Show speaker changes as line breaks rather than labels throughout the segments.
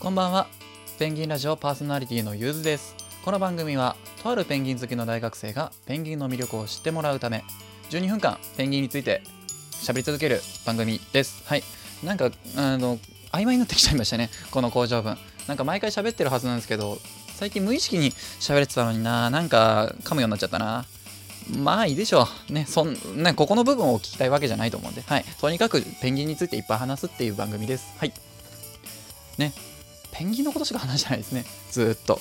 こんばんは。ペンギンラジオパーソナリティのゆずです。この番組はとあるペンギン好きの大学生がペンギンの魅力を知ってもらうため12分間ペンギンについて喋り続ける番組です。はい。なんかあの曖昧になってきちゃいましたね。この工場文。なんか毎回喋ってるはずなんですけど最近無意識に喋れてたのにな。なんか噛むようになっちゃったな。まあいいでしょう。ね、そんね、ここの部分を聞きたいわけじゃないと思うんで、はい。とにかくペンギンについていっぱい話すっていう番組です。はい。ね、ペンギンのことしか話してないですね。ずっと。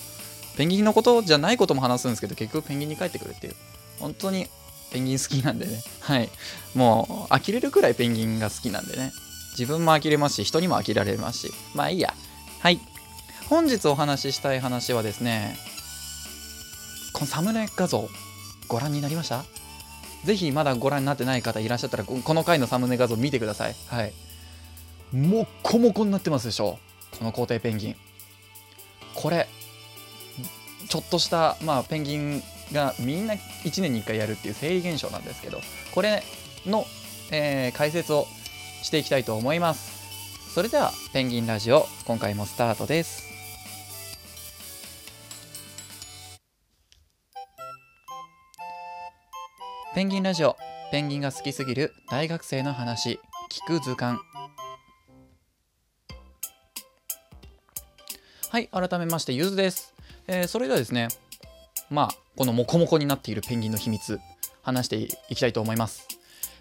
ペンギンのことじゃないことも話すんですけど、結局ペンギンに帰ってくるっていう。本当にペンギン好きなんでね。はい。もう、呆れるくらいペンギンが好きなんでね。自分も呆れますし、人にも呆られますし。まあいいや。はい。本日お話ししたい話はですね、このサムネ画像、ご覧になりました？ぜひまだご覧になってない方いらっしゃったら、この回のサムネ画像見てください。はい。もっこもこになってますでしょこの皇帝ペンギン。これ、ちょっとした、まあ、ペンギンがみんな1年に1回やるっていう生理現象なんですけど、これの、えー、解説をしていきたいと思います。それでは、ペンギンラジオ、今回もスタートです。ペンギンラジオペンギンが好きすぎる大学生の話聞く図鑑はい改めましてゆずです、えー、それではですねまあこのモコモコになっているペンギンの秘密話していきたいと思います。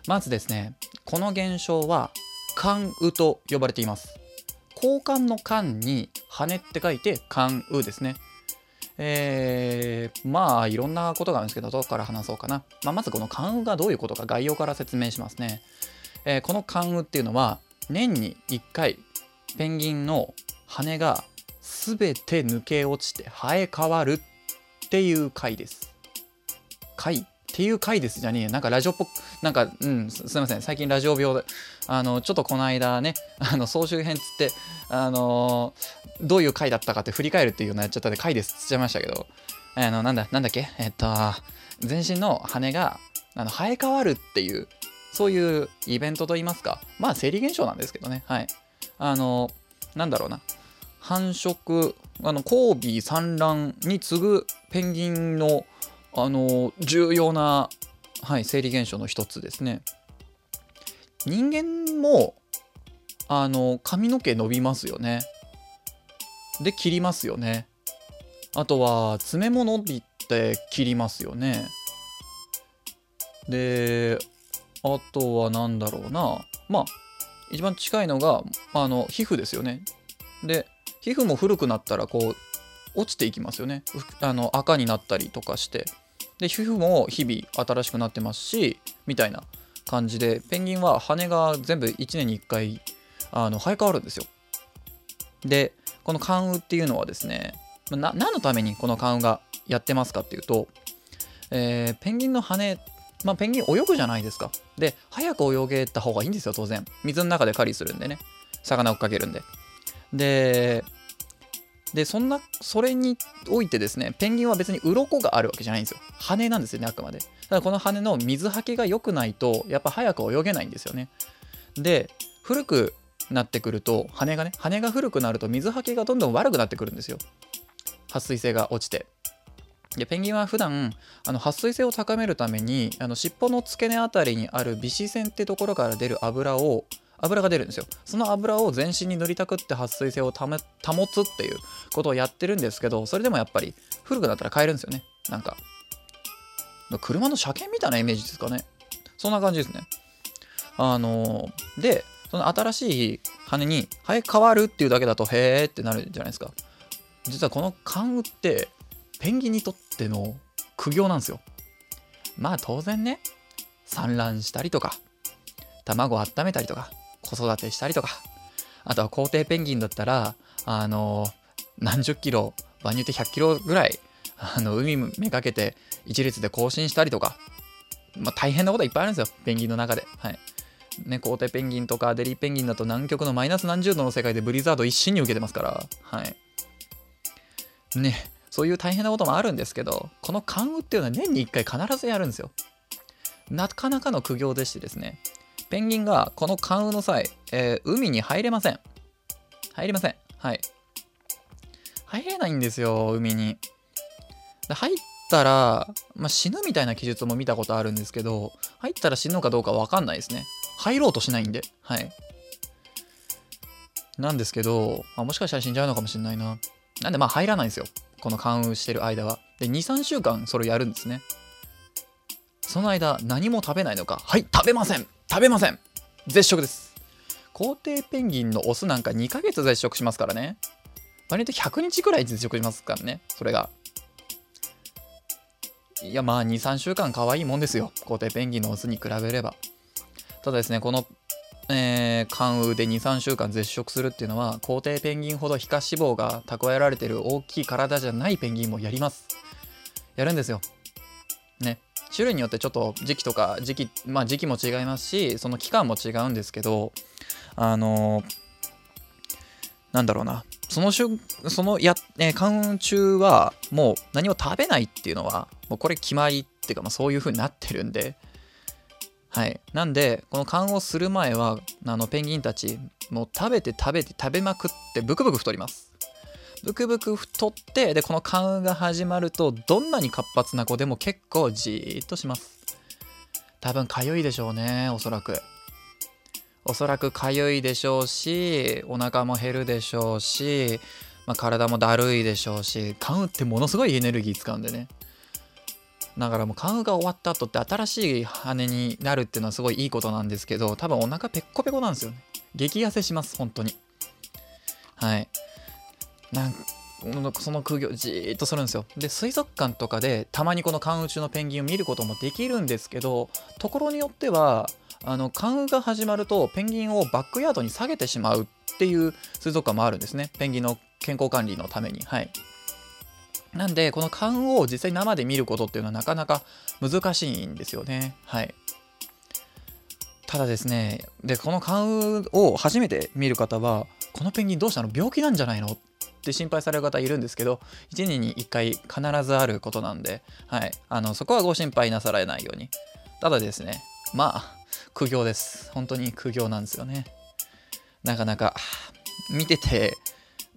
まずですねこの現象は関羽と呼ばれています。交換の間に羽って書いて関羽ですね。えー、まあいろんなことがあるんですけどどこから話そうかな、まあ、まずこの関羽がどういうことか概要から説明しますね、えー、この関羽っていうのは年に1回ペンギンの羽が全て抜け落ちて生え変わるっていう回です。回っていう回ですじゃねえなんかラジオっぽくなんかうんすいません。最近ラジオ病であのちょっとこの間ね あの総集編つってあのどういう回だったかって振り返るっていうのやっちゃったんで回ですっつっちゃいましたけどあのなんだなんだっけ？えっと全身の羽があの生え変わるっていうそういうイベントといいますかまあ生理現象なんですけどね。はい。あのなんだろうな。繁殖あの交尾産卵に次ぐペンギンのあの重要な、はい、生理現象の一つですね。人間もあの髪の毛伸びますよね。で切りますよね。あとは爪も伸びて切りますよね。であとは何だろうな。まあ一番近いのがあの皮膚ですよね。で皮膚も古くなったらこう落ちていきますよねあの赤になったりとかしてで皮膚も日々新しくなってますしみたいな感じでペンギンは羽が全部1年に1回あの生え変わるんですよでこの関羽っていうのはですねな何のためにこの関羽がやってますかっていうと、えー、ペンギンの羽まあ、ペンギン泳ぐじゃないですか。で、早く泳げた方がいいんですよ、当然。水の中で狩りするんでね。魚追っかけるんで。で、で、そんな、それにおいてですね、ペンギンは別に鱗があるわけじゃないんですよ。羽なんですよね、あくまで。ただこの羽の水はけが良くないと、やっぱ早く泳げないんですよね。で、古くなってくると、羽がね、羽が古くなると水はけがどんどん悪くなってくるんですよ。撥水性が落ちて。でペンギンは普段あの撥水性を高めるためにあの尻尾の付け根あたりにある微視線ってところから出る油を油が出るんですよ。その油を全身に塗りたくって撥水性を保つっていうことをやってるんですけどそれでもやっぱり古くなったら買えるんですよね。なんか車の車検みたいなイメージですかね。そんな感じですね。あのでその新しい羽に生え変わるっていうだけだとへーってなるじゃないですか。実はこの関羽ってペンギンにとっての苦行なんですよ。まあ当然ね産卵したりとか卵を温めたりとか子育てしたりとか、あとは皇帝ペンギンだったら、あの何十キロ、場によって100キロぐらい、あの、海めがけて一列で更新したりとか、まあ、大変なこといっぱいあるんですよ、ペンギンの中で。はい。ね、皇帝ペンギンとかデリーペンギンだと南極のマイナス何十度の世界でブリザード一心に受けてますから、はい。ね、そういう大変なこともあるんですけど、この関羽っていうのは年に1回必ずやるんですよ。なかなかの苦行でしてですね、ペンギンがこの関羽の際、えー、海に入れません。入れません。はい。入れないんですよ、海に。で入ったら、まあ、死ぬみたいな記述も見たことあるんですけど、入ったら死ぬのかどうかわかんないですね。入ろうとしないんで。はい。なんですけど、まあ、もしかしたら死んじゃうのかもしれないな。なんでまあ入らないんですよ。この関羽してる間は。で、2、3週間それをやるんですね。その間、何も食べないのか。はい、食べません食べません絶食です。皇帝ペンギンのオスなんか2ヶ月絶食しますからね。割と100日くらい絶食しますからね、それが。いや、まあ2、3週間可愛いもんですよ。皇帝ペンギンのオスに比べれば。ただですね、このえー、関羽で23週間絶食するっていうのは皇帝ペンギンほど皮下脂肪が蓄えられてる大きい体じゃないペンギンもやりますやるんですよ種類によってちょっと時期とか時期まあ時期も違いますしその期間も違うんですけどあの、なんだろうなその瞬そのや、えー、関羽中はもう何も食べないっていうのはもうこれ決まりっていうか、まあ、そういう風になってるんではい。なんで、この勘をする前は、あの、ペンギンたち、もう食べて食べて食べまくって、ブクブク太ります。ブクブク太って、で、この勘が始まると、どんなに活発な子でも結構じーっとします。多分、かゆいでしょうね、おそらく。おそらくかゆいでしょうし、お腹も減るでしょうし、まあ、体もだるいでしょうし、勘ってものすごいエネルギー使うんでね。だからもう関羽が終わった後って新しい羽になるっていうのはすごいいいことなんですけど多分お腹ペッコペコなんですよね激痩せします本当にはいなんその空業じーっとするんですよ。で水族館とかでたまにこの関羽中のペンギンを見ることもできるんですけどところによってはあの関羽が始まるとペンギンをバックヤードに下げてしまうっていう水族館もあるんですね。ペンギンの健康管理のために。はい。なんで、この勘を実際生で見ることっていうのはなかなか難しいんですよね。はい。ただですね、で、この勘を初めて見る方は、このペンギンどうしたの？病気なんじゃないの？って心配される方いるんですけど、1年に1回必ずあることなんで、はい。あの、そこはご心配なさらないように。ただですね、まあ、苦行です。本当に苦行なんですよね。なかなか、見てて、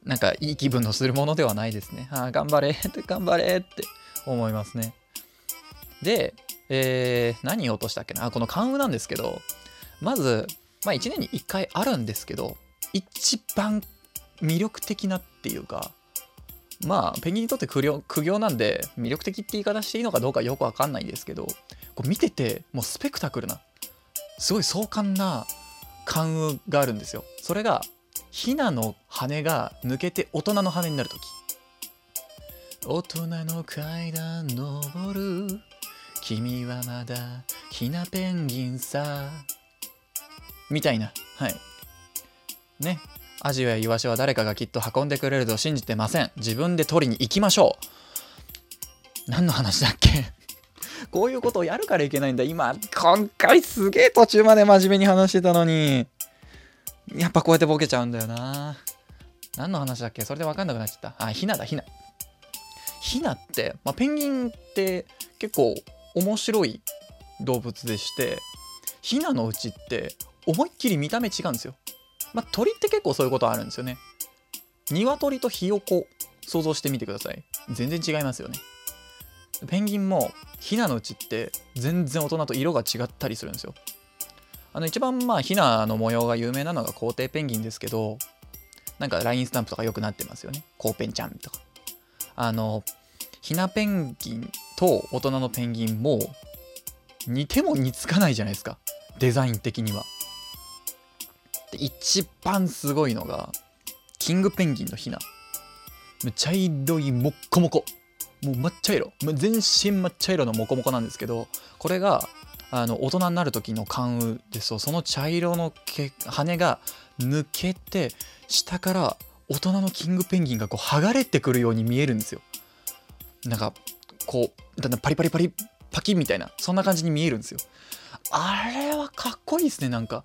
なんかいい気分のするものではないですね。ああ、頑張れって頑張れって思いますね。で、えー、何を落としたっけな？あ、この関羽なんですけど、まず、まあ1年に1回あるんですけど、一番魅力的なっていうか、まあ、ペンギンにとって苦行苦行なんで、魅力的って言い方していいのかどうかよくわかんないんですけど、こう見てて、もうスペクタクルな、すごい壮観な関羽があるんですよ。それが、ヒナの羽が抜けて大人の羽になるとき大人の階段登る。君はまだヒナペンギンさ。みたいな。はい。ね。アジやイワシは誰かがきっと運んでくれると信じてません自分で取りに行きましょう何の話だっけ？こういうことをやるからいけないんだ今今回すげえ途中まで真面目に話してたのにやっぱこうやってボケちゃうんだよな。何の話だっけ？それで分かんなくなっちゃった。あ、ヒナだ、ヒナ。ヒナって、まあ、ペンギンって結構面白い動物でして、ヒナのうちって思いっきり見た目違うんですよ。まあ、鳥って結構そういうことあるんですよね。鶏とひよこ想像してみてください。全然違いますよね。ペンギンもヒナのうちって全然大人と色が違ったりするんですよ。あの一番まあヒナの模様が有名なのが皇帝ペンギンですけどなんか LINE スタンプとかよくなってますよねコーペンちゃんとかあのヒナペンギンと大人のペンギンも似ても似つかないじゃないですかデザイン的にはで一番すごいのがキングペンギンのヒナ茶色いもっこもこもう抹茶色。全身抹茶色のモコモコなんですけどこれがあの大人になる時の関羽ですとその茶色の羽が抜けて下から大人のキングペンギンがこう剥がれてくるように見えるんですよ。なんかこうだんだんパリパリパリパキみたいなそんな感じに見えるんですよ。あれはかっこいいですねなんか。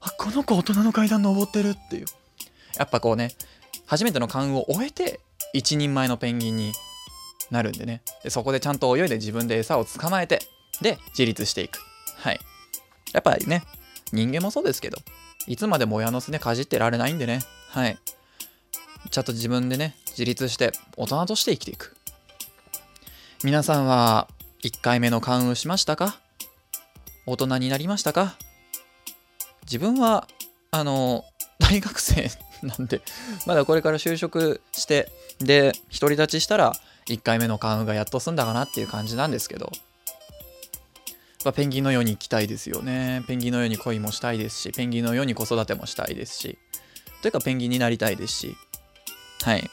あこの子大人の階段登ってるっていうやっぱこうね初めての関羽を終えて一人前のペンギンになるんでねでそこでちゃんと泳いで自分で餌を捕まえてで、自立していく。はい。やっぱりね、人間もそうですけど、いつまでも親のすねかじってられないんでね。はい。ちゃんと自分でね自立して大人として生きていく皆さんは1回目の関羽しましたか？大人になりましたか？自分はあの 大学生なんでまだこれから就職してで独り立ちしたら1回目の関羽がやっと済んだかなっていう感じなんですけどぱペンギンのように生きたいですよね。ペンギンのように恋もしたいですし、ペンギンのように子育てもしたいですし、というかペンギンになりたいですし、はい。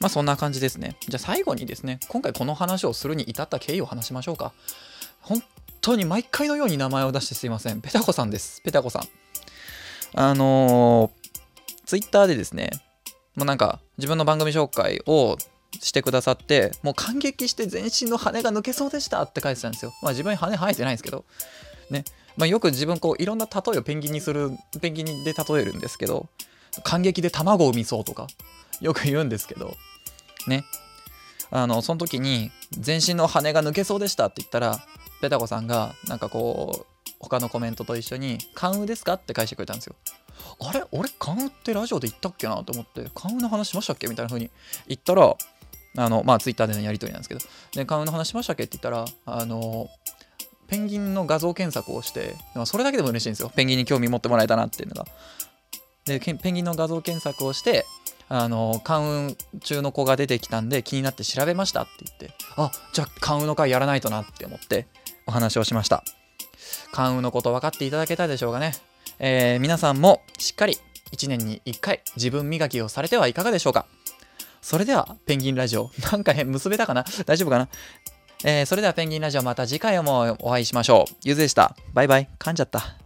まあそんな感じですね。じゃあ最後にですね、今回この話をするに至った経緯を話しましょうか。本当に毎回のように名前を出してすいません。ペタコさんです。ペタコさん。あのー、ツイッターでですね、もうなんか自分の番組紹介をしてくださってもう感激して全身の羽が抜けそうでしたって書いてたんですよまあ自分に羽生えてないんですけどねまあ、よく自分こういろんな例えをペンギンにするペンギンで例えるんですけど感激で卵を産みそうとかよく言うんですけどねあのその時に全身の羽が抜けそうでしたって言ったらペタコさんがなんかこう他のコメントと一緒に「関羽ですか?」って返してくれたんですよあれ？俺関羽ってラジオで言ったっけな？と思って関羽の話しましたっけ？みたいな風に言ったらあの、まあ、ツイッターでのやり取りなんですけど、で、カウンの話しましたっけ？って言ったら、あの、ペンギンの画像検索をして、それだけでも嬉しいんですよ。ペンギンに興味持ってもらえたなっていうのが。で、ペンギンの画像検索をして、あの、関運中の子が出てきたんで気になって調べましたって言って、あ、じゃあ関運の回やらないとなって思ってお話をしました。関羽のこと分かっていただけたでしょうかね。えー、皆さんもしっかり1年に1回自分磨きをされてはいかがでしょうか。それでは、ペンギンラジオ。なんか変、結べたかな？大丈夫かな？えー、それではペンギンラジオまた次回もお会いしましょう。ゆずでした。バイバイ。噛んじゃった。